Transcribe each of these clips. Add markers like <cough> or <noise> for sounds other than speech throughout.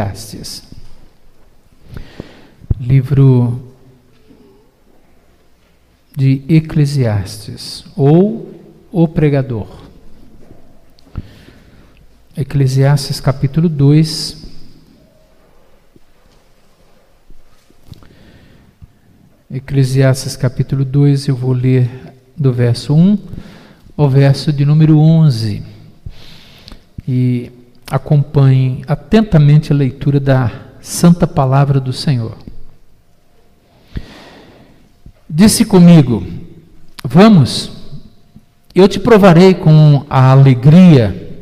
Eclesiastes. Livro de Eclesiastes, ou o pregador. Eclesiastes capítulo 2. Eclesiastes capítulo 2, eu vou ler do verso 1 ao verso de número 11. E acompanhe atentamente a leitura da santa palavra do Senhor. Disse comigo: Vamos, eu te provarei com a alegria,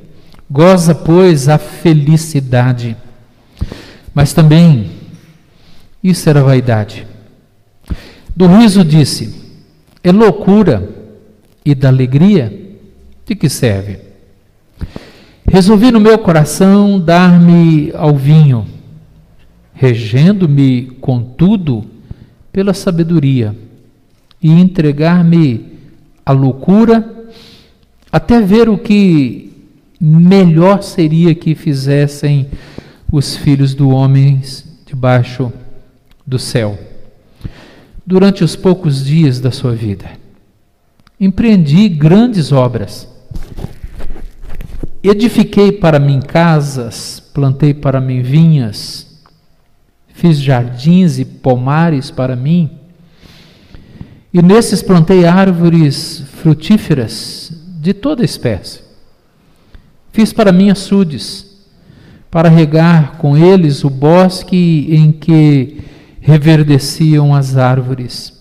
goza, pois, a felicidade. Mas também, isso era vaidade. Do riso disse: É loucura, e da alegria, de que serve? Resolvi no meu coração dar-me ao vinho, regendo-me, contudo, pela sabedoria e entregar-me à loucura, até ver o que melhor seria que fizessem os filhos do homem debaixo do céu. Durante os poucos dias da sua vida, empreendi grandes obras. Edifiquei para mim casas, plantei para mim vinhas, fiz jardins e pomares para mim e nesses plantei árvores frutíferas de toda espécie. Fiz para mim açudes, para regar com eles o bosque em que reverdeciam as árvores.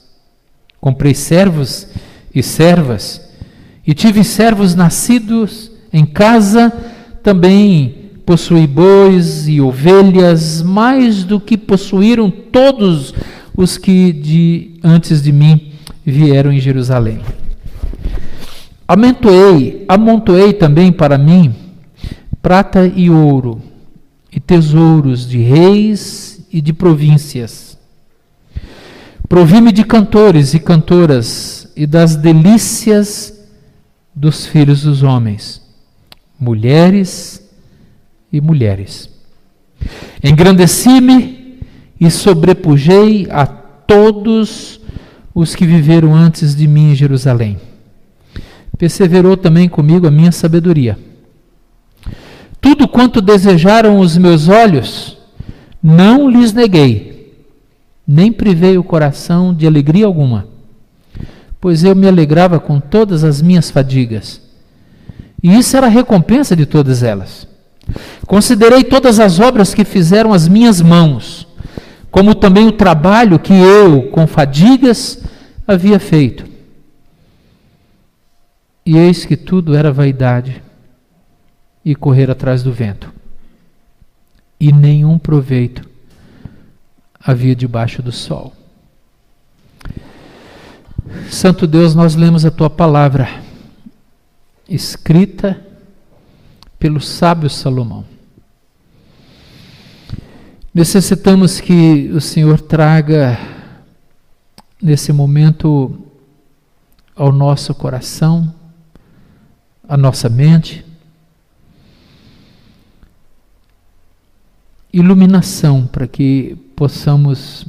Comprei servos e servas, e tive servos nascidos em casa, também possuí bois e ovelhas, mais do que possuíram todos os que de antes de mim vieram em Jerusalém. Amontoei, amontoei também para mim prata e ouro, e tesouros de reis e de províncias. Provi-me de cantores e cantoras e das delícias dos filhos dos homens, mulheres e mulheres. Engrandeci-me e sobrepujei a todos os que viveram antes de mim em Jerusalém. Perseverou também comigo a minha sabedoria. Tudo quanto desejaram os meus olhos, não lhes neguei, nem privei o coração de alegria alguma, pois eu me alegrava com todas as minhas fadigas. E isso era a recompensa de todas elas. Considerei todas as obras que fizeram as minhas mãos, como também o trabalho que eu, com fadigas, havia feito. E eis que tudo era vaidade e correr atrás do vento. E nenhum proveito havia debaixo do sol. Santo Deus, nós lemos a tua palavra, escrita pelo sábio Salomão. Necessitamos que o Senhor traga nesse momento ao nosso coração, à nossa mente, iluminação para que possamos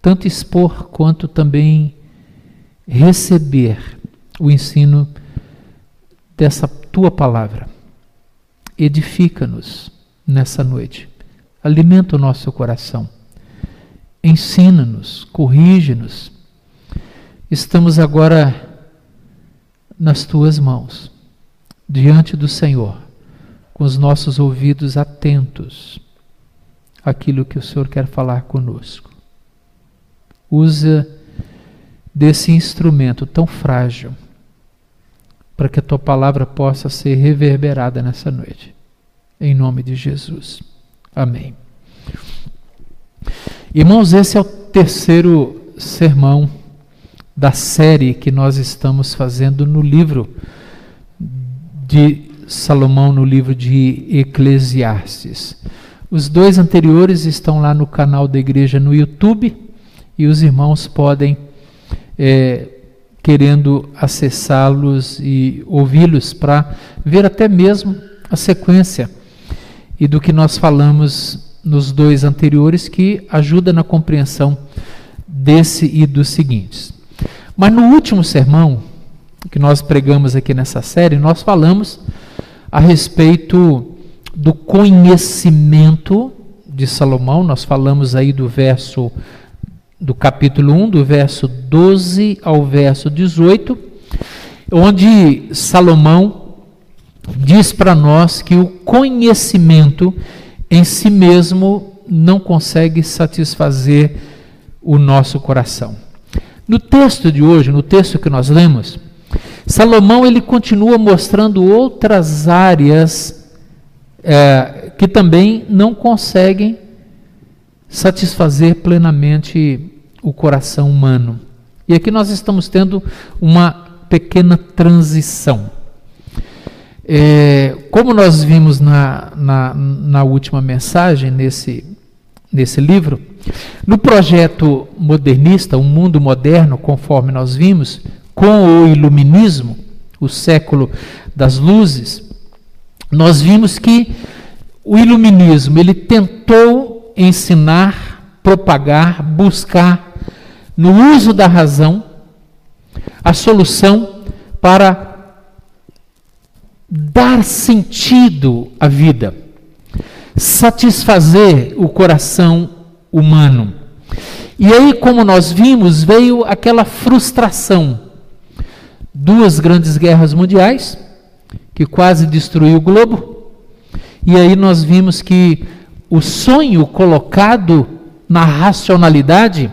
tanto expor quanto também receber o ensino dessa tua palavra. Edifica-nos nessa noite alimenta o nosso coração. Ensina-nos, corrige-nos. Estamos agora nas tuas mãos, diante do Senhor, com os nossos ouvidos atentos àquilo que o Senhor quer falar conosco. Usa desse instrumento tão frágil para que a tua palavra possa ser reverberada nessa noite. Em nome de Jesus. Amém. Irmãos, esse é o terceiro sermão da série que nós estamos fazendo no livro de Salomão, no livro de Eclesiastes. Os dois anteriores estão lá no canal da igreja no YouTube e os irmãos podem, é, querendo acessá-los e ouvi-los, para ver até mesmo a sequência e do que nós falamos nos dois anteriores, que ajuda na compreensão desse e dos seguintes. Mas no último sermão que nós pregamos aqui nessa série, nós falamos a respeito do conhecimento de Salomão, nós falamos aí do verso do capítulo 1, do verso 12 ao verso 18, onde Salomão diz para nós que o conhecimento em si mesmo não consegue satisfazer o nosso coração. No texto de hoje, no texto que nós lemos, Salomão ele continua mostrando outras áreas é, que também não conseguem satisfazer plenamente o coração humano. E aqui nós estamos tendo uma pequena transição. É, como nós vimos na, na, na última mensagem, nesse, nesse livro, no projeto modernista, o mundo moderno, conforme nós vimos, com o iluminismo, o século das luzes, nós vimos que o iluminismo ele tentou ensinar, propagar, buscar no uso da razão a solução para dar sentido à vida, satisfazer o coração humano. E aí, como nós vimos, veio aquela frustração. Duas grandes guerras mundiais, que quase destruiu o globo. E aí nós vimos que o sonho colocado na racionalidade,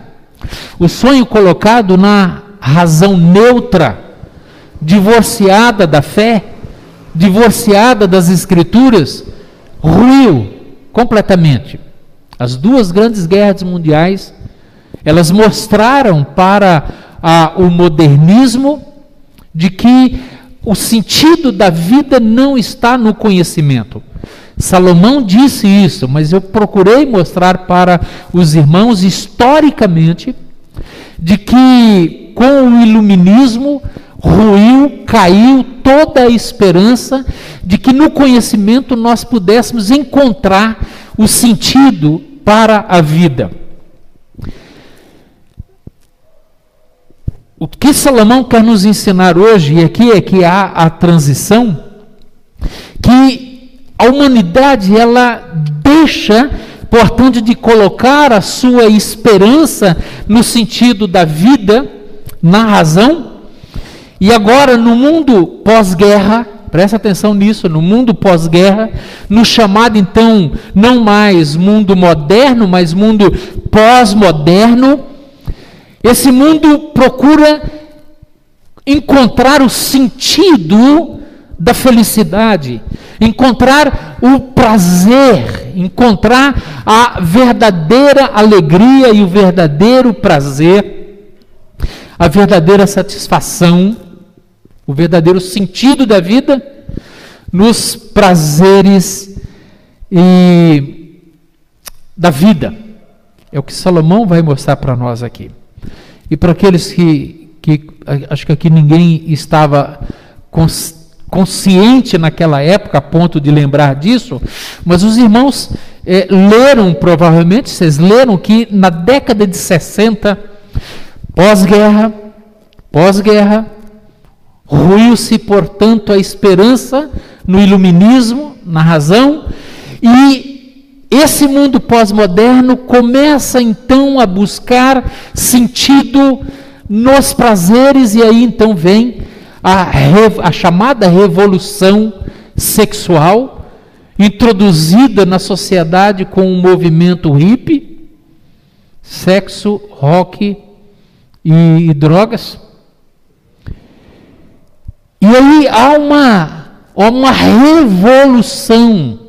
o sonho colocado na razão neutra, divorciada da fé, divorciada das escrituras, ruiu completamente. As duas grandes guerras mundiais, elas mostraram para a, o modernismo de que o sentido da vida não está no conhecimento. Salomão disse isso, mas eu procurei mostrar para os irmãos historicamente de que com o iluminismo ruiu, caiu toda a esperança de que no conhecimento nós pudéssemos encontrar o sentido para a vida. O que Salomão quer nos ensinar hoje, e aqui é que há a transição, que a humanidade ela deixa, portanto, de colocar a sua esperança no sentido da vida, na razão, e agora no mundo pós-guerra, Presta atenção nisso, no mundo pós-guerra, no chamado então não mais mundo moderno, mas mundo pós-moderno, esse mundo procura encontrar o sentido da felicidade, encontrar o prazer, encontrar a verdadeira alegria e o verdadeiro prazer, a verdadeira satisfação o verdadeiro sentido da vida nos prazeres e da vida. É o que Salomão vai mostrar para nós aqui. E para aqueles que, que acho que aqui ninguém estava consciente naquela época a ponto de lembrar disso, mas os irmãos é, leram, provavelmente, vocês leram que na década de 60, pós-guerra, pós-guerra, Ruiu-se, portanto, a esperança no iluminismo, na razão, e esse mundo pós-moderno começa então a buscar sentido nos prazeres, e aí então vem a, a chamada revolução sexual, introduzida na sociedade com o movimento hippie, sexo, rock e, e drogas. E aí há uma, uma revolução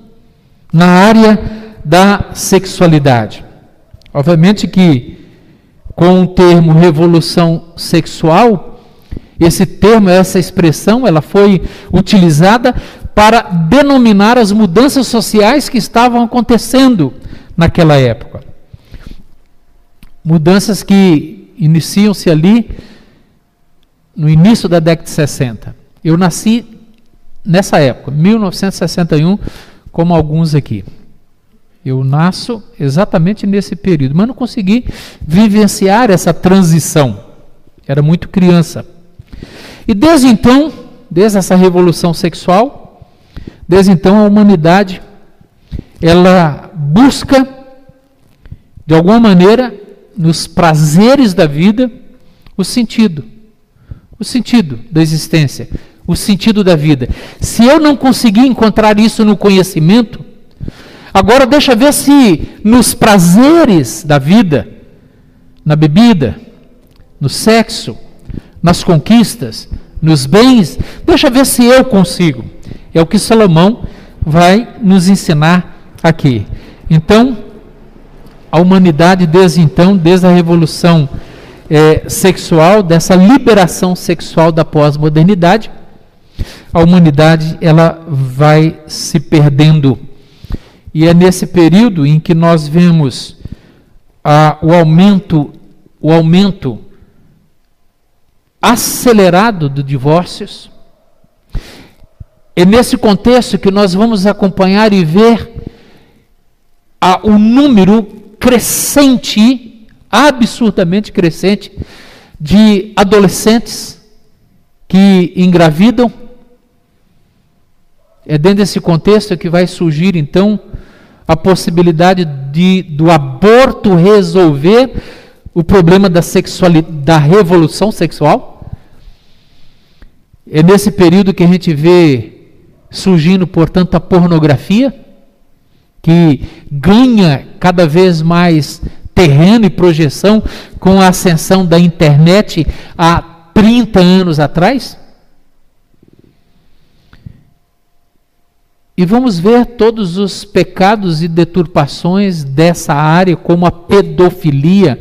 na área da sexualidade. Obviamente que com o termo revolução sexual, esse termo, essa expressão, ela foi utilizada para denominar as mudanças sociais que estavam acontecendo naquela época. Mudanças que iniciam-se ali no início da década de 60. Eu nasci nessa época, 1961, como alguns aqui. Eu nasço exatamente nesse período, mas não consegui vivenciar essa transição. Era muito criança. E desde então, desde essa revolução sexual, desde então a humanidade ela busca de alguma maneira nos prazeres da vida o sentido, o sentido da existência, o sentido da vida. Se eu não conseguir encontrar isso no conhecimento, agora deixa ver se nos prazeres da vida, na bebida, no sexo, nas conquistas, nos bens, deixa ver se eu consigo. É o que Salomão vai nos ensinar aqui. Então, a humanidade desde então, desde a revolução é, sexual, dessa liberação sexual da pós-modernidade, a humanidade ela vai se perdendo. E é nesse período em que nós vemos a, o aumento, o aumento acelerado de divórcios. É nesse contexto que nós vamos acompanhar e ver o número crescente, absurdamente crescente, de adolescentes que engravidam. É dentro desse contexto que vai surgir então a possibilidade de do aborto resolver o problema da sexualidade, da revolução sexual. É nesse período que a gente vê surgindo, portanto, a pornografia, que ganha cada vez mais terreno e projeção com a ascensão da internet há 30 anos atrás. E vamos ver todos os pecados e deturpações dessa área, como a pedofilia,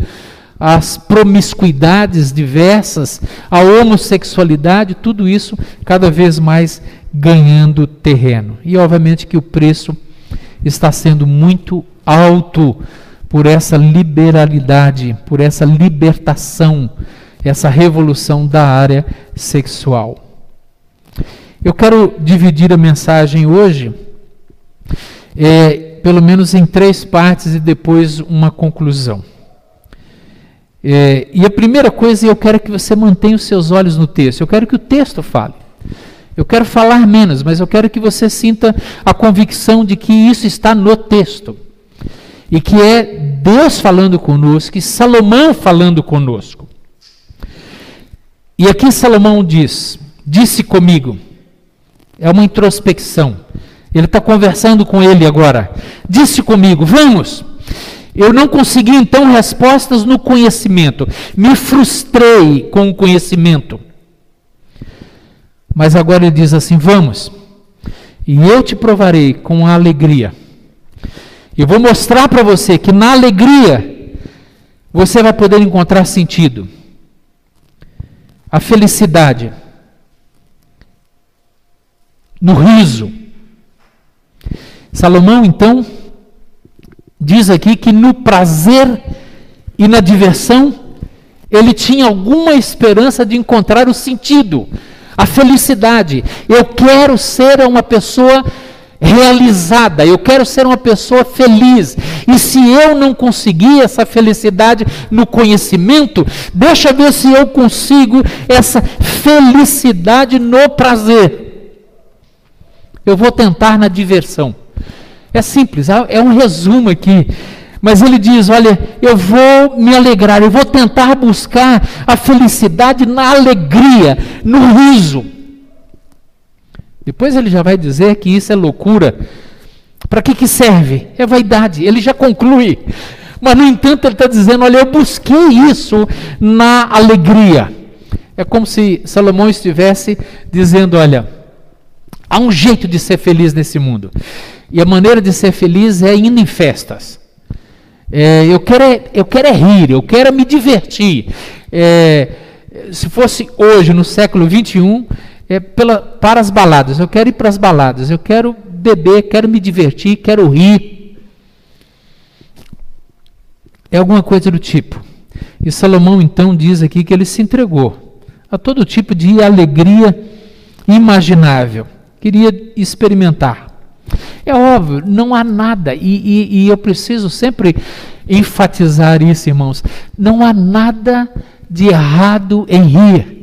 as promiscuidades diversas, a homossexualidade, tudo isso cada vez mais ganhando terreno. E obviamente que o preço está sendo muito alto por essa liberalidade, por essa libertação, essa revolução da área sexual. Eu quero dividir a mensagem hoje, é, pelo menos em três partes e depois uma conclusão. É, e a primeira coisa, eu quero que você mantenha os seus olhos no texto. Eu quero que o texto fale. Eu quero falar menos, mas eu quero que você sinta a convicção de que isso está no texto. E que é Deus falando conosco, e Salomão falando conosco. E aqui Salomão diz: Disse comigo. É uma introspecção. Ele está conversando com ele agora. Disse comigo: Vamos eu não consegui então respostas no conhecimento. Me frustrei com o conhecimento. Mas agora ele diz assim: Vamos, e eu te provarei com a alegria. Eu vou mostrar para você que na alegria você vai poder encontrar sentido. A felicidade. No riso. Salomão, então, diz aqui que no prazer e na diversão ele tinha alguma esperança de encontrar o sentido, a felicidade. Eu quero ser uma pessoa realizada, eu quero ser uma pessoa feliz. E se eu não conseguir essa felicidade no conhecimento, deixa eu ver se eu consigo essa felicidade no prazer. Eu vou tentar na diversão. É simples, é um resumo aqui. Mas ele diz: Olha, eu vou me alegrar, eu vou tentar buscar a felicidade na alegria, no riso. Depois ele já vai dizer que isso é loucura. Para que, que serve? É vaidade. Ele já conclui. Mas, no entanto, ele está dizendo: Olha, eu busquei isso na alegria. É como se Salomão estivesse dizendo: Olha, há um jeito de ser feliz nesse mundo. E a maneira de ser feliz é indo em festas. É, eu, quero é, eu quero é rir, eu quero é me divertir. É, se fosse hoje, no século 21, é pela, para as baladas. Eu quero ir para as baladas, eu quero beber, quero me divertir, quero rir. É alguma coisa do tipo. E Salomão então diz aqui que ele se entregou a todo tipo de alegria imaginável. Queria experimentar. É óbvio, não há nada, e, e, e eu preciso sempre enfatizar isso, irmãos. Não há nada de errado em rir.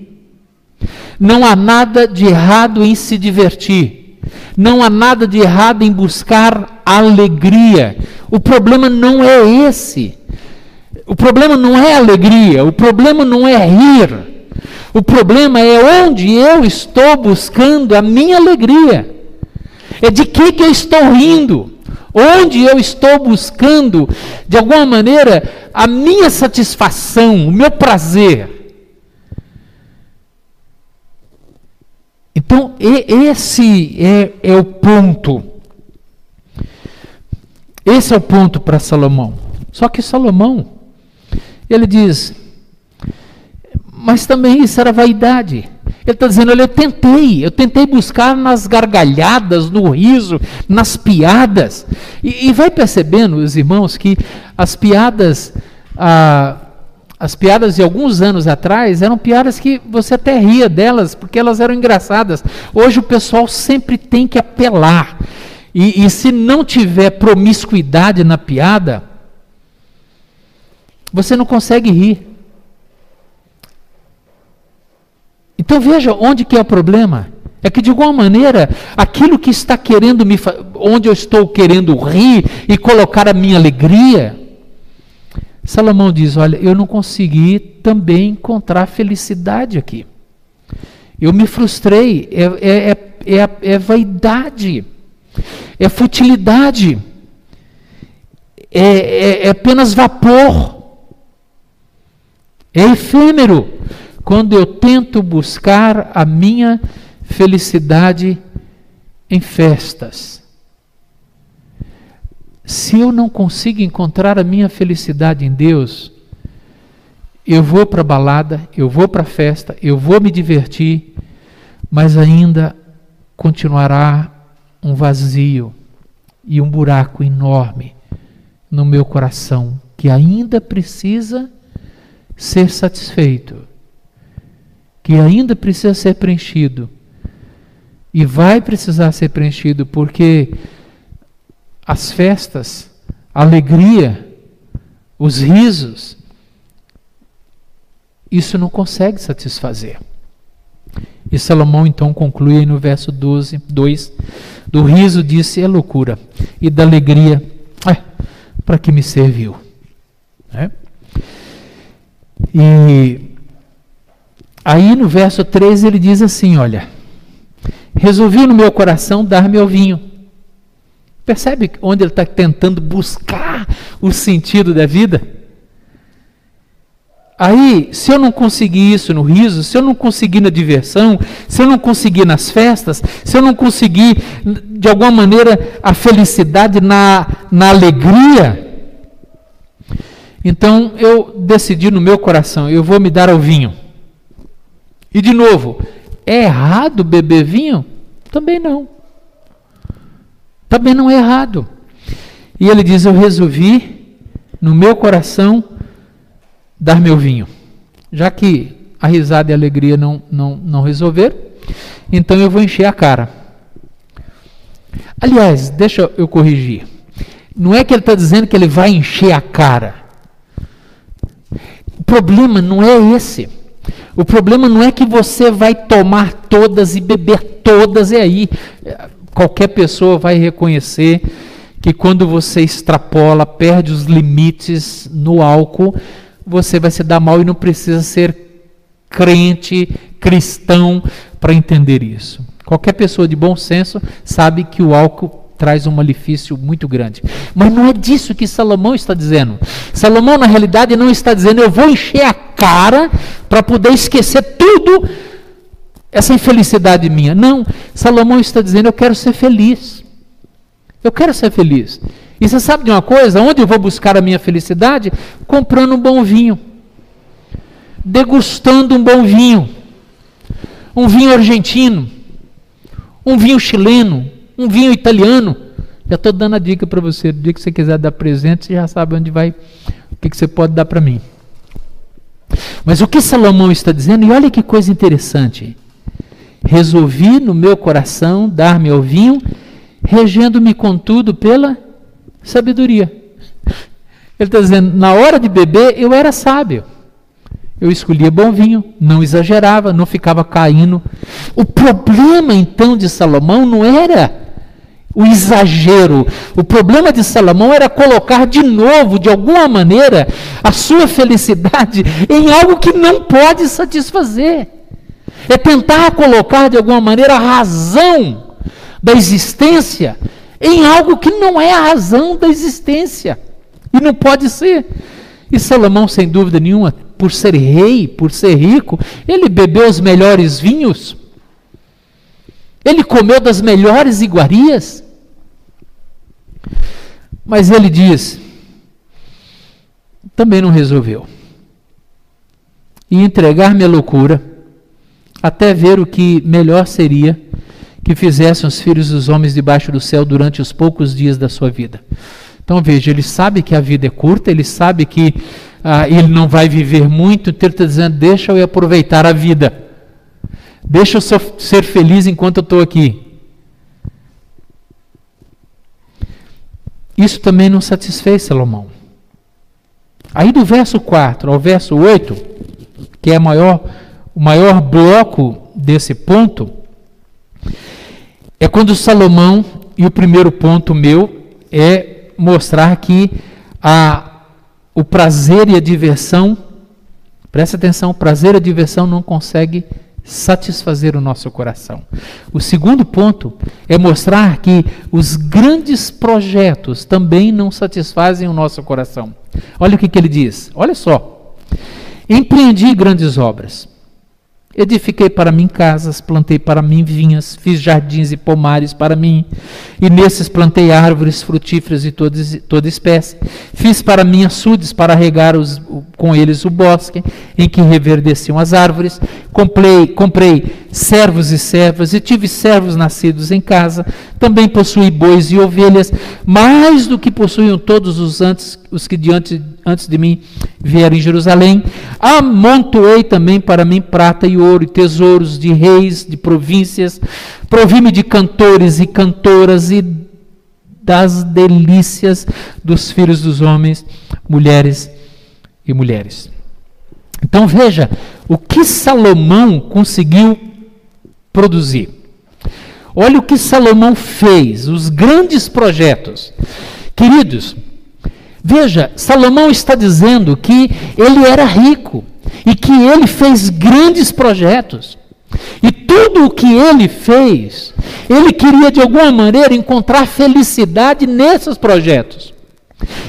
Não há nada de errado em se divertir. Não há nada de errado em buscar alegria. O problema não é esse. O problema não é alegria, o problema não é rir. O problema é onde eu estou buscando a minha alegria. É de que, que eu estou rindo? Onde eu estou buscando, de alguma maneira, a minha satisfação, o meu prazer. Então, esse é, é o ponto. Esse é o ponto para Salomão. Só que Salomão, ele diz, mas também isso era vaidade. Ele está dizendo: olha, eu tentei, eu tentei buscar nas gargalhadas, no riso, nas piadas. E, e vai percebendo, os irmãos, que as piadas, ah, as piadas de alguns anos atrás eram piadas que você até ria delas, porque elas eram engraçadas. Hoje o pessoal sempre tem que apelar. E, e se não tiver promiscuidade na piada, você não consegue rir. Então veja onde que é o problema. É que de alguma maneira, aquilo que está querendo me onde eu estou querendo rir e colocar a minha alegria, Salomão diz: Olha, eu não consegui também encontrar felicidade aqui. Eu me frustrei, é, é, é, é, é vaidade, é futilidade, é, é, é apenas vapor, é efêmero quando eu tento buscar a minha felicidade em festas. Se eu não consigo encontrar a minha felicidade em Deus, eu vou para a balada, eu vou para a festa, eu vou me divertir, mas ainda continuará um vazio e um buraco enorme no meu coração que ainda precisa ser satisfeito que ainda precisa ser preenchido. E vai precisar ser preenchido porque as festas, a alegria, os risos, isso não consegue satisfazer. E Salomão então conclui no verso 12, 2: Do riso disse é loucura, e da alegria, é, para que me serviu? É? E Aí no verso 13 ele diz assim: Olha, resolvi no meu coração dar-me ao vinho. Percebe onde ele está tentando buscar o sentido da vida? Aí, se eu não conseguir isso no riso, se eu não conseguir na diversão, se eu não conseguir nas festas, se eu não conseguir, de alguma maneira, a felicidade na, na alegria, então eu decidi no meu coração, eu vou me dar ao vinho. E de novo, é errado beber vinho? Também não. Também não é errado. E ele diz: Eu resolvi no meu coração dar meu vinho. Já que a risada e a alegria não, não, não resolveram, então eu vou encher a cara. Aliás, deixa eu corrigir. Não é que ele está dizendo que ele vai encher a cara. O problema não é esse. O problema não é que você vai tomar todas e beber todas, e aí qualquer pessoa vai reconhecer que quando você extrapola, perde os limites no álcool, você vai se dar mal e não precisa ser crente, cristão para entender isso. Qualquer pessoa de bom senso sabe que o álcool traz um malefício muito grande. Mas não é disso que Salomão está dizendo. Salomão, na realidade, não está dizendo eu vou encher a cara para poder esquecer tudo essa infelicidade minha. Não, Salomão está dizendo eu quero ser feliz. Eu quero ser feliz. E você sabe de uma coisa? Onde eu vou buscar a minha felicidade? Comprando um bom vinho. Degustando um bom vinho. Um vinho argentino. Um vinho chileno um vinho italiano. Já estou dando a dica para você. No dia que você quiser dar presente, você já sabe onde vai, o que, que você pode dar para mim. Mas o que Salomão está dizendo, e olha que coisa interessante. Resolvi no meu coração dar-me ao vinho regendo-me contudo pela sabedoria. Ele está dizendo: na hora de beber, eu era sábio. Eu escolhia bom vinho, não exagerava, não ficava caindo. O problema então de Salomão não era o exagero. O problema de Salomão era colocar de novo, de alguma maneira, a sua felicidade em algo que não pode satisfazer. É tentar colocar de alguma maneira a razão da existência em algo que não é a razão da existência. E não pode ser. E Salomão, sem dúvida nenhuma, por ser rei, por ser rico, ele bebeu os melhores vinhos. Ele comeu das melhores iguarias. Mas ele diz: também não resolveu. E entregar-me à loucura, até ver o que melhor seria que fizessem os filhos dos homens debaixo do céu durante os poucos dias da sua vida. Então veja, ele sabe que a vida é curta, ele sabe que ah, ele não vai viver muito, então ele está dizendo: deixa eu aproveitar a vida, deixa eu ser feliz enquanto eu estou aqui. Isso também não satisfez Salomão. Aí do verso 4 ao verso 8, que é maior, o maior bloco desse ponto, é quando Salomão, e o primeiro ponto meu é mostrar que a, o prazer e a diversão, presta atenção, o prazer e a diversão não consegue satisfazer o nosso coração. O segundo ponto é mostrar que os grandes projetos também não satisfazem o nosso coração. Olha o que, que ele diz. Olha só. Empreendi grandes obras Edifiquei para mim casas, plantei para mim vinhas, fiz jardins e pomares para mim, e nesses plantei árvores frutíferas de toda, toda espécie. Fiz para mim açudes para regar os, com eles o bosque, em que reverdeciam as árvores. Comprei, comprei servos e servas, e tive servos nascidos em casa. Também possuí bois e ovelhas, mais do que possuíam todos os antes, os que diante antes de mim vieram em Jerusalém. Amontoei também para mim prata e ouro e tesouros de reis, de províncias. Provi-me de cantores e cantoras e das delícias dos filhos dos homens, mulheres e mulheres. Então veja o que Salomão conseguiu produzir. Olha o que Salomão fez, os grandes projetos. Queridos, Veja, Salomão está dizendo que ele era rico e que ele fez grandes projetos. E tudo o que ele fez, ele queria de alguma maneira encontrar felicidade nesses projetos.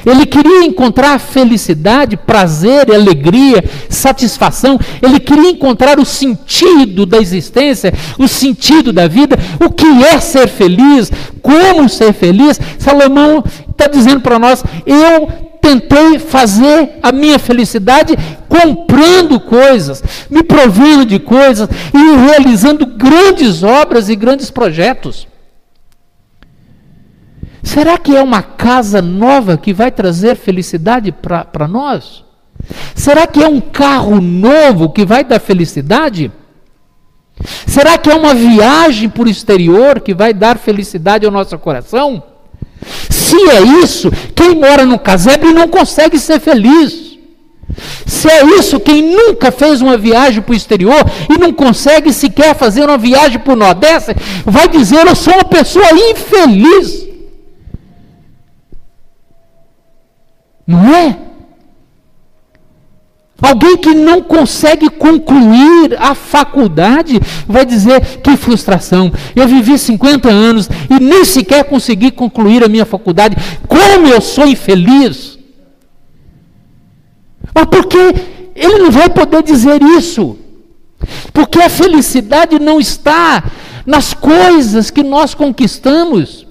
Ele queria encontrar felicidade, prazer, alegria, satisfação. Ele queria encontrar o sentido da existência, o sentido da vida, o que é ser feliz, como ser feliz. Salomão está dizendo para nós: eu tentei fazer a minha felicidade comprando coisas, me provendo de coisas e realizando grandes obras e grandes projetos. Será que é uma casa nova que vai trazer felicidade para nós? Será que é um carro novo que vai dar felicidade? Será que é uma viagem por exterior que vai dar felicidade ao nosso coração? Se é isso, quem mora no casebre não consegue ser feliz. Se é isso, quem nunca fez uma viagem para o exterior e não consegue sequer fazer uma viagem para o Nordeste, vai dizer: Eu sou uma pessoa infeliz. Não é? Alguém que não consegue concluir a faculdade vai dizer: que frustração, eu vivi 50 anos e nem sequer consegui concluir a minha faculdade, como eu sou infeliz. Mas porque ele não vai poder dizer isso? Porque a felicidade não está nas coisas que nós conquistamos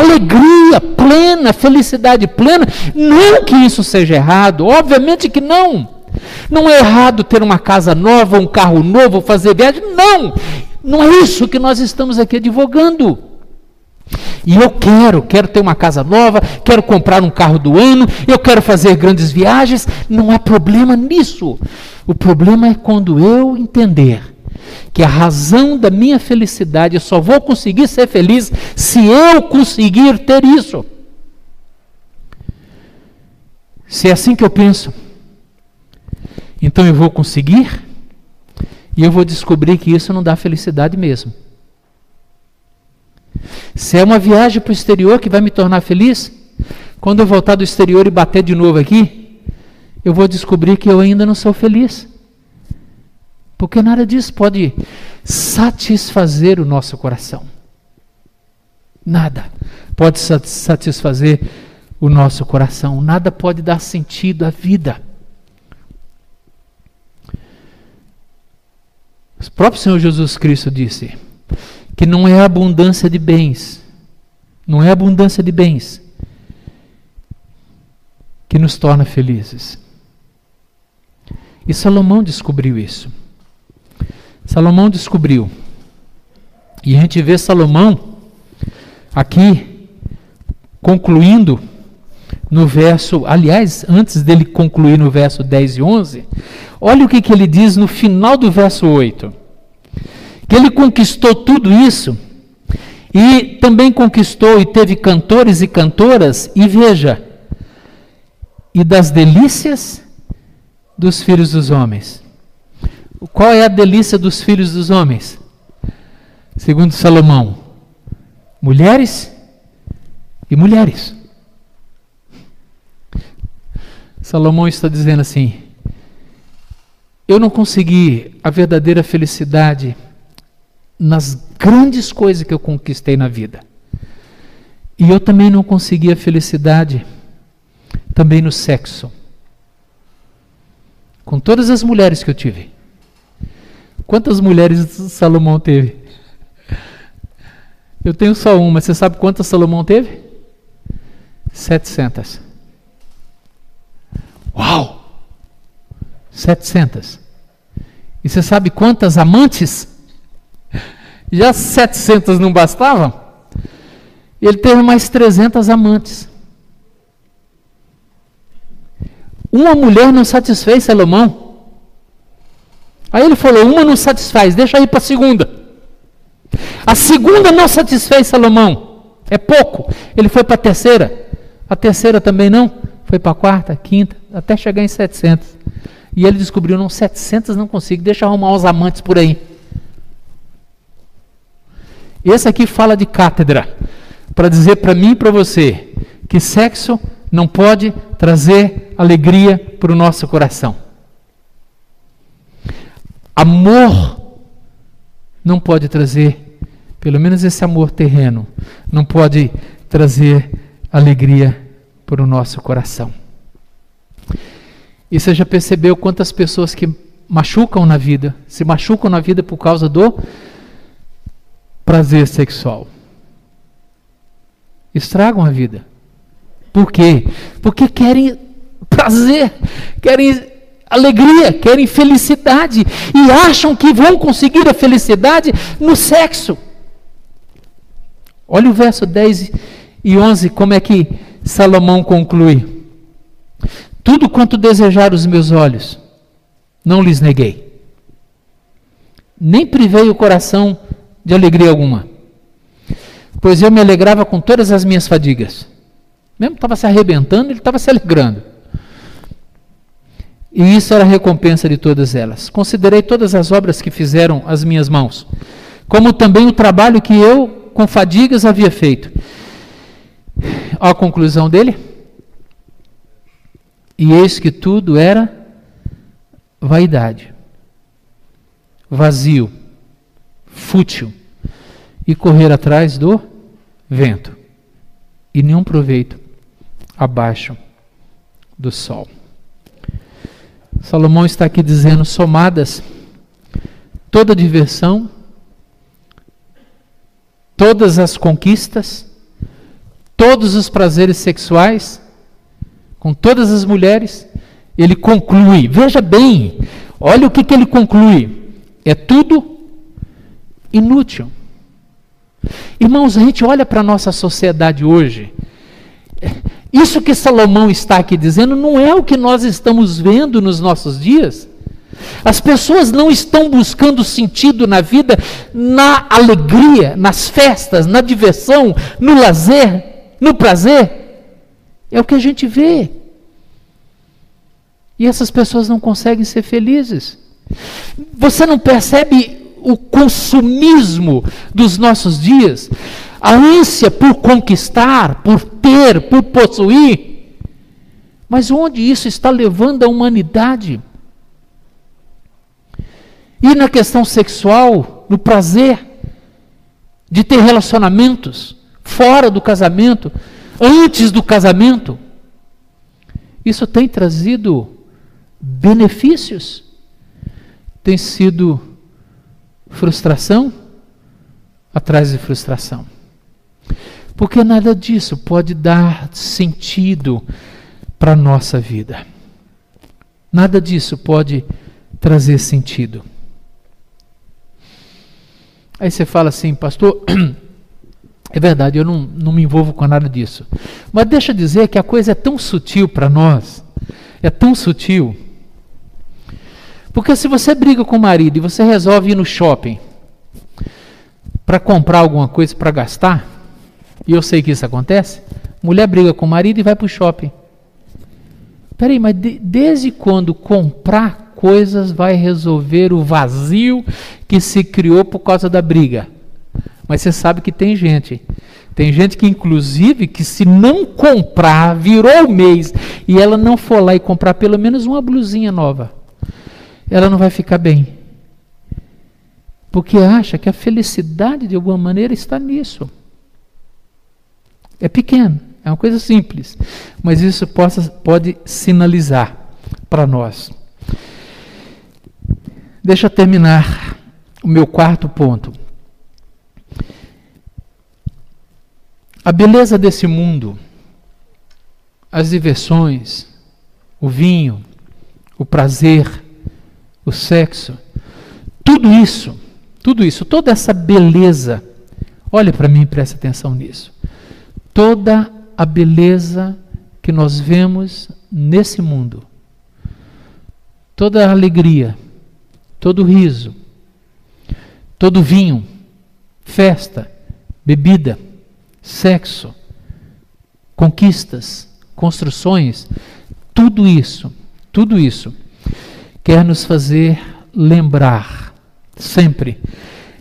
alegria plena, felicidade plena. Não que isso seja errado, obviamente que não. Não é errado ter uma casa nova, um carro novo, fazer viagem. Não! Não é isso que nós estamos aqui advogando. E eu quero, quero ter uma casa nova, quero comprar um carro do ano, eu quero fazer grandes viagens. Não há problema nisso. O problema é quando eu entender que a razão da minha felicidade, eu só vou conseguir ser feliz se eu conseguir ter isso. Se é assim que eu penso, então eu vou conseguir e eu vou descobrir que isso não dá felicidade mesmo. Se é uma viagem para o exterior que vai me tornar feliz, quando eu voltar do exterior e bater de novo aqui, eu vou descobrir que eu ainda não sou feliz. Porque nada disso pode satisfazer o nosso coração. Nada pode satisfazer o nosso coração. Nada pode dar sentido à vida. O próprio Senhor Jesus Cristo disse que não é abundância de bens, não é abundância de bens que nos torna felizes. E Salomão descobriu isso. Salomão descobriu. E a gente vê Salomão aqui concluindo no verso, aliás, antes dele concluir no verso 10 e 11, olha o que, que ele diz no final do verso 8. Que ele conquistou tudo isso e também conquistou e teve cantores e cantoras, e veja, e das delícias dos filhos dos homens. Qual é a delícia dos filhos dos homens? Segundo Salomão, mulheres e mulheres. Salomão está dizendo assim: Eu não consegui a verdadeira felicidade nas grandes coisas que eu conquistei na vida. E eu também não consegui a felicidade também no sexo. Com todas as mulheres que eu tive. Quantas mulheres Salomão teve? Eu tenho só uma. Você sabe quantas Salomão teve? 700. Uau! 700. E você sabe quantas amantes? Já 700 não bastavam? Ele teve mais 300 amantes. Uma mulher não satisfez Salomão. Aí ele falou: uma não satisfaz, deixa aí para a segunda. A segunda não satisfez Salomão, é pouco. Ele foi para a terceira, a terceira também não, foi para a quarta, quinta, até chegar em 700. E ele descobriu: não, 700 não consigo, deixa arrumar os amantes por aí. Esse aqui fala de cátedra, para dizer para mim e para você que sexo não pode trazer alegria para o nosso coração. Amor não pode trazer, pelo menos esse amor terreno, não pode trazer alegria para o nosso coração. E você já percebeu quantas pessoas que machucam na vida, se machucam na vida por causa do prazer sexual? Estragam a vida. Por quê? Porque querem prazer, querem alegria, querem felicidade e acham que vão conseguir a felicidade no sexo. Olha o verso 10 e 11, como é que Salomão conclui: Tudo quanto desejar os meus olhos, não lhes neguei, nem privei o coração de alegria alguma, pois eu me alegrava com todas as minhas fadigas. Mesmo estava se arrebentando, ele estava se alegrando. E isso era a recompensa de todas elas. Considerei todas as obras que fizeram as minhas mãos, como também o trabalho que eu, com fadigas, havia feito. A conclusão dele. E eis que tudo era vaidade, vazio, fútil, e correr atrás do vento, e nenhum proveito abaixo do sol. Salomão está aqui dizendo: somadas toda diversão, todas as conquistas, todos os prazeres sexuais, com todas as mulheres, ele conclui. Veja bem, olha o que, que ele conclui: é tudo inútil. Irmãos, a gente olha para a nossa sociedade hoje isso que Salomão está aqui dizendo não é o que nós estamos vendo nos nossos dias. As pessoas não estão buscando sentido na vida, na alegria, nas festas, na diversão, no lazer, no prazer. É o que a gente vê. E essas pessoas não conseguem ser felizes. Você não percebe o consumismo dos nossos dias? A ânsia por conquistar, por ter, por possuir. Mas onde isso está levando a humanidade? E na questão sexual, no prazer de ter relacionamentos fora do casamento, antes do casamento, isso tem trazido benefícios? Tem sido frustração atrás de frustração. Porque nada disso pode dar sentido para a nossa vida. Nada disso pode trazer sentido. Aí você fala assim, pastor, <clears throat> é verdade, eu não, não me envolvo com nada disso. Mas deixa eu dizer que a coisa é tão sutil para nós, é tão sutil. Porque se você briga com o marido e você resolve ir no shopping para comprar alguma coisa para gastar, e eu sei que isso acontece, mulher briga com o marido e vai para o shopping. Peraí, mas de, desde quando comprar coisas vai resolver o vazio que se criou por causa da briga. Mas você sabe que tem gente. Tem gente que, inclusive, que se não comprar, virou o mês, e ela não for lá e comprar pelo menos uma blusinha nova, ela não vai ficar bem. Porque acha que a felicidade, de alguma maneira, está nisso. É pequeno, é uma coisa simples, mas isso possa, pode sinalizar para nós. Deixa eu terminar o meu quarto ponto. A beleza desse mundo, as diversões, o vinho, o prazer, o sexo, tudo isso, tudo isso, toda essa beleza, olhe para mim e preste atenção nisso. Toda a beleza que nós vemos nesse mundo, toda a alegria, todo riso, todo vinho, festa, bebida, sexo, conquistas, construções, tudo isso, tudo isso quer nos fazer lembrar sempre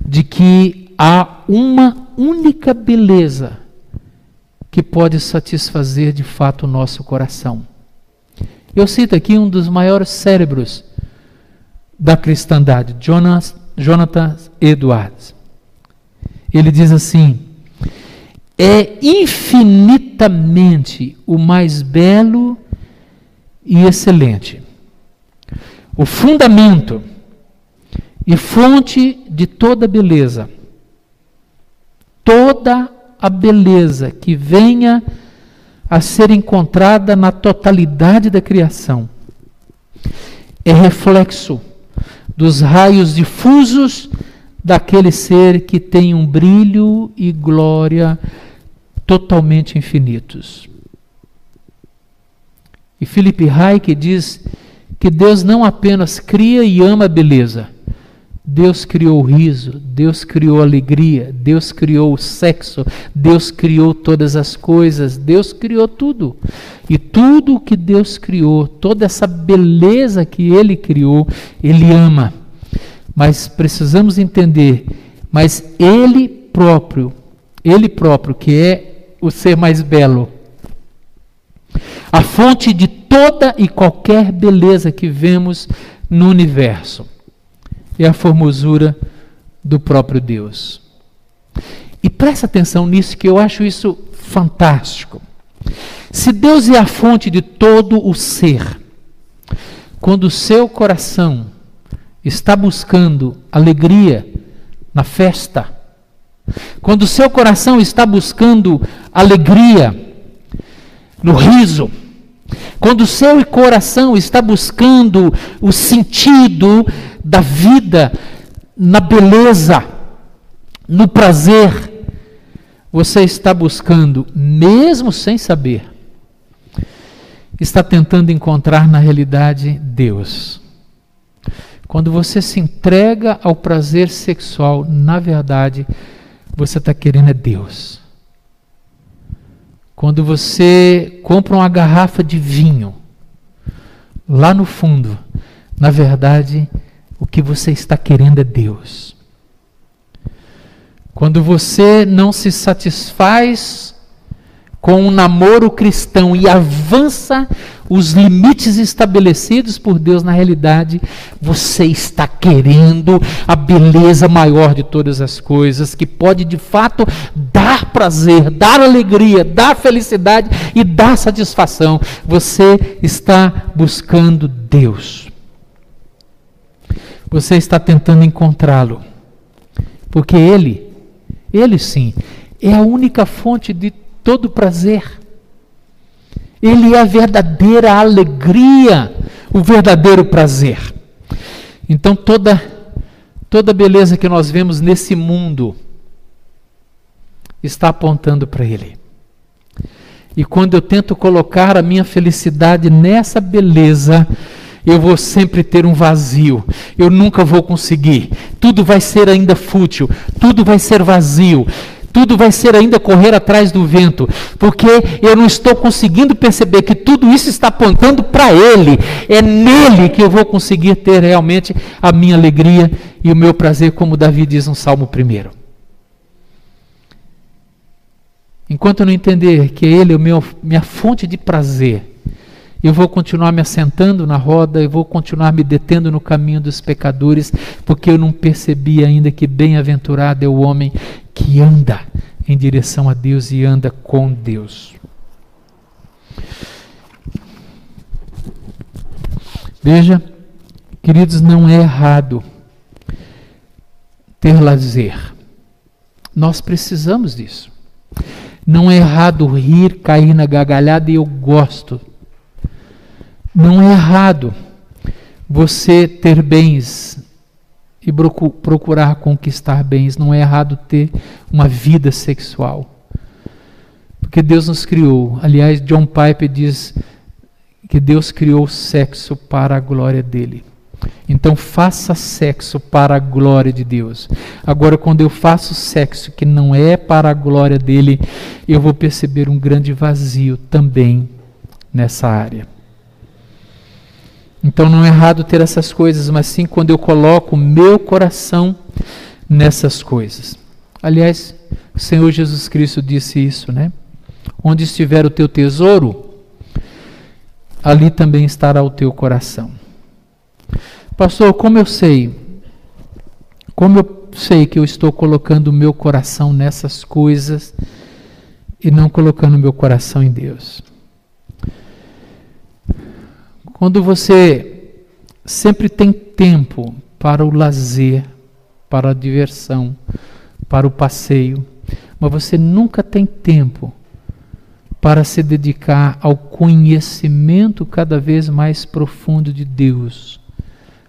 de que há uma única beleza que pode satisfazer de fato o nosso coração. Eu cito aqui um dos maiores cérebros da cristandade, Jonas, Jonathan Edwards. Ele diz assim: é infinitamente o mais belo e excelente, o fundamento e fonte de toda beleza. Toda a beleza que venha a ser encontrada na totalidade da criação é reflexo dos raios difusos daquele ser que tem um brilho e glória totalmente infinitos. E Philip Hayek diz que Deus não apenas cria e ama a beleza, Deus criou o riso, Deus criou a alegria, Deus criou o sexo, Deus criou todas as coisas, Deus criou tudo. E tudo o que Deus criou, toda essa beleza que Ele criou, Ele ama. Mas precisamos entender, mas Ele próprio, Ele próprio, que é o ser mais belo, a fonte de toda e qualquer beleza que vemos no universo é a formosura do próprio Deus. E presta atenção nisso, que eu acho isso fantástico. Se Deus é a fonte de todo o ser, quando o seu coração está buscando alegria na festa, quando o seu coração está buscando alegria no riso, quando o seu coração está buscando o sentido da vida, na beleza, no prazer, você está buscando, mesmo sem saber, está tentando encontrar na realidade Deus. Quando você se entrega ao prazer sexual, na verdade, você está querendo é Deus. Quando você compra uma garrafa de vinho, lá no fundo, na verdade, o que você está querendo é Deus. Quando você não se satisfaz com um namoro cristão e avança os limites estabelecidos por Deus na realidade, você está querendo a beleza maior de todas as coisas, que pode de fato dar prazer, dar alegria, dar felicidade e dar satisfação. Você está buscando Deus. Você está tentando encontrá-lo. Porque Ele, Ele sim, é a única fonte de todo prazer. Ele é a verdadeira alegria, o verdadeiro prazer. Então toda toda beleza que nós vemos nesse mundo está apontando para ele. E quando eu tento colocar a minha felicidade nessa beleza, eu vou sempre ter um vazio. Eu nunca vou conseguir. Tudo vai ser ainda fútil, tudo vai ser vazio. Tudo vai ser ainda correr atrás do vento, porque eu não estou conseguindo perceber que tudo isso está apontando para Ele. É nele que eu vou conseguir ter realmente a minha alegria e o meu prazer, como Davi diz no Salmo 1. Enquanto eu não entender que Ele é a minha fonte de prazer, eu vou continuar me assentando na roda, eu vou continuar me detendo no caminho dos pecadores, porque eu não percebi ainda que bem-aventurado é o homem que anda em direção a Deus e anda com Deus. Veja, queridos, não é errado ter lazer. Nós precisamos disso. Não é errado rir, cair na gargalhada, e eu gosto não é errado você ter bens e procurar conquistar bens, não é errado ter uma vida sexual. Porque Deus nos criou. Aliás, John Piper diz que Deus criou o sexo para a glória dele. Então faça sexo para a glória de Deus. Agora, quando eu faço sexo que não é para a glória dele, eu vou perceber um grande vazio também nessa área. Então não é errado ter essas coisas, mas sim quando eu coloco o meu coração nessas coisas. Aliás, o Senhor Jesus Cristo disse isso, né? Onde estiver o teu tesouro, ali também estará o teu coração. Pastor, como eu sei? Como eu sei que eu estou colocando o meu coração nessas coisas e não colocando o meu coração em Deus? Quando você sempre tem tempo para o lazer, para a diversão, para o passeio, mas você nunca tem tempo para se dedicar ao conhecimento cada vez mais profundo de Deus.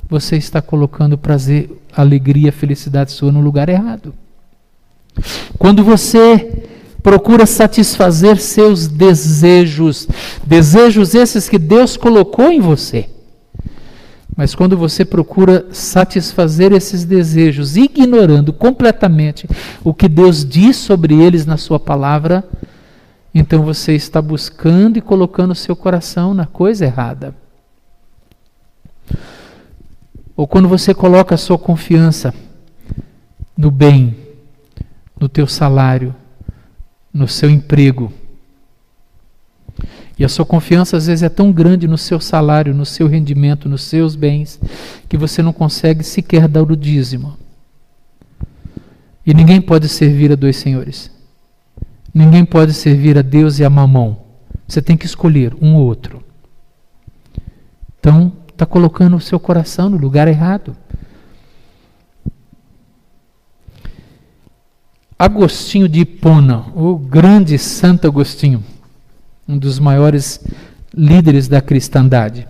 Você está colocando prazer, alegria, felicidade sua no lugar errado. Quando você procura satisfazer seus desejos, desejos esses que Deus colocou em você. Mas quando você procura satisfazer esses desejos, ignorando completamente o que Deus diz sobre eles na Sua palavra, então você está buscando e colocando seu coração na coisa errada. Ou quando você coloca a sua confiança no bem, no teu salário, no seu emprego. E a sua confiança às vezes é tão grande no seu salário, no seu rendimento, nos seus bens, que você não consegue sequer dar o dízimo. E ninguém pode servir a dois senhores. Ninguém pode servir a Deus e a mamão. Você tem que escolher um ou outro. Então, está colocando o seu coração no lugar errado. Agostinho de Hipona, o grande Santo Agostinho, um dos maiores líderes da cristandade.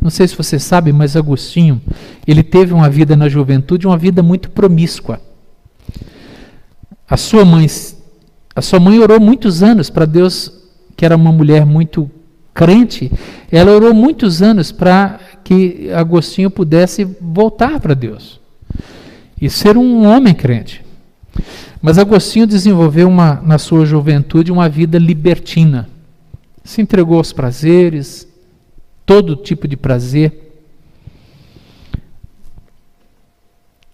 Não sei se você sabe, mas Agostinho, ele teve uma vida na juventude, uma vida muito promíscua. A sua mãe, a sua mãe orou muitos anos para Deus, que era uma mulher muito crente, ela orou muitos anos para que Agostinho pudesse voltar para Deus e ser um homem crente. Mas Agostinho desenvolveu uma, na sua juventude uma vida libertina. Se entregou aos prazeres, todo tipo de prazer.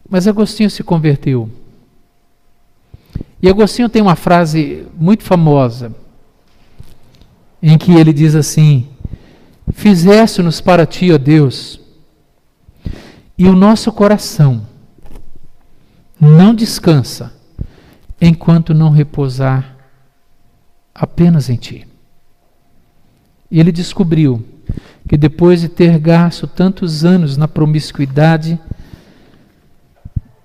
Mas Agostinho se converteu. E Agostinho tem uma frase muito famosa, em que ele diz assim: Fizeste-nos para ti, ó Deus, e o nosso coração não descansa enquanto não repousar apenas em ti. E ele descobriu que depois de ter gasto tantos anos na promiscuidade,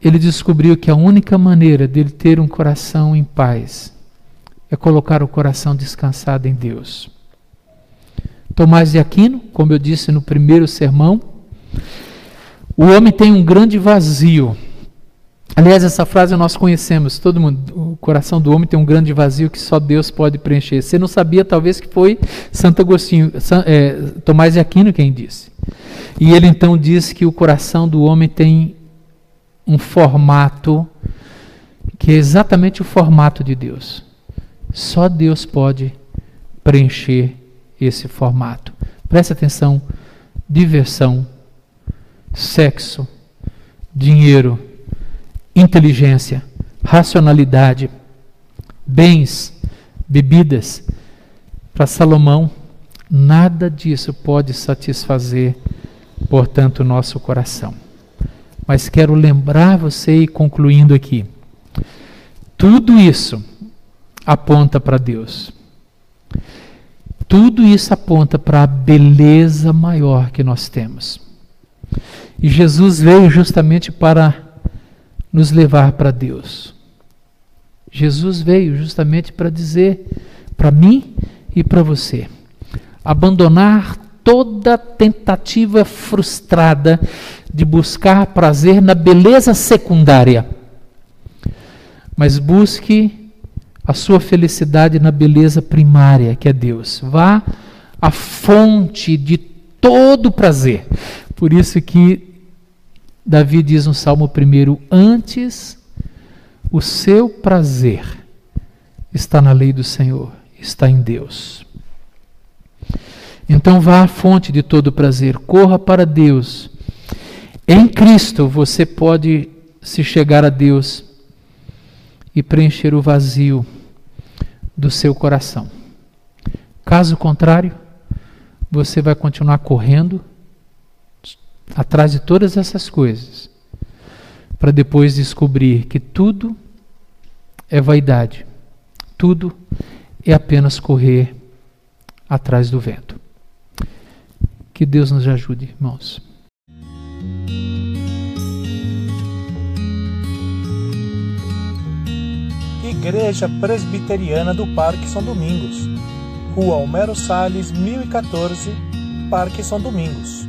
ele descobriu que a única maneira dele ter um coração em paz é colocar o coração descansado em Deus. Tomás de Aquino, como eu disse no primeiro sermão, o homem tem um grande vazio. Aliás, essa frase nós conhecemos, todo mundo. O coração do homem tem um grande vazio que só Deus pode preencher. Você não sabia, talvez, que foi Santo Agostinho, é, Tomás de Aquino quem disse. E ele então diz que o coração do homem tem um formato que é exatamente o formato de Deus. Só Deus pode preencher esse formato. Preste atenção: diversão, sexo, dinheiro, inteligência, racionalidade, bens, bebidas. Para Salomão, nada disso pode satisfazer, portanto, o nosso coração. Mas quero lembrar você e concluindo aqui. Tudo isso aponta para Deus. Tudo isso aponta para a beleza maior que nós temos. E Jesus veio justamente para nos levar para Deus. Jesus veio justamente para dizer para mim e para você: abandonar toda tentativa frustrada de buscar prazer na beleza secundária, mas busque a sua felicidade na beleza primária, que é Deus. Vá à fonte de todo prazer. Por isso que Davi diz no Salmo 1: Antes o seu prazer está na lei do Senhor, está em Deus. Então vá à fonte de todo prazer, corra para Deus. Em Cristo você pode se chegar a Deus e preencher o vazio do seu coração. Caso contrário, você vai continuar correndo atrás de todas essas coisas, para depois descobrir que tudo é vaidade, tudo é apenas correr atrás do vento. Que Deus nos ajude, irmãos. Igreja Presbiteriana do Parque São Domingos, Rua Homero Salles, 1014, Parque São Domingos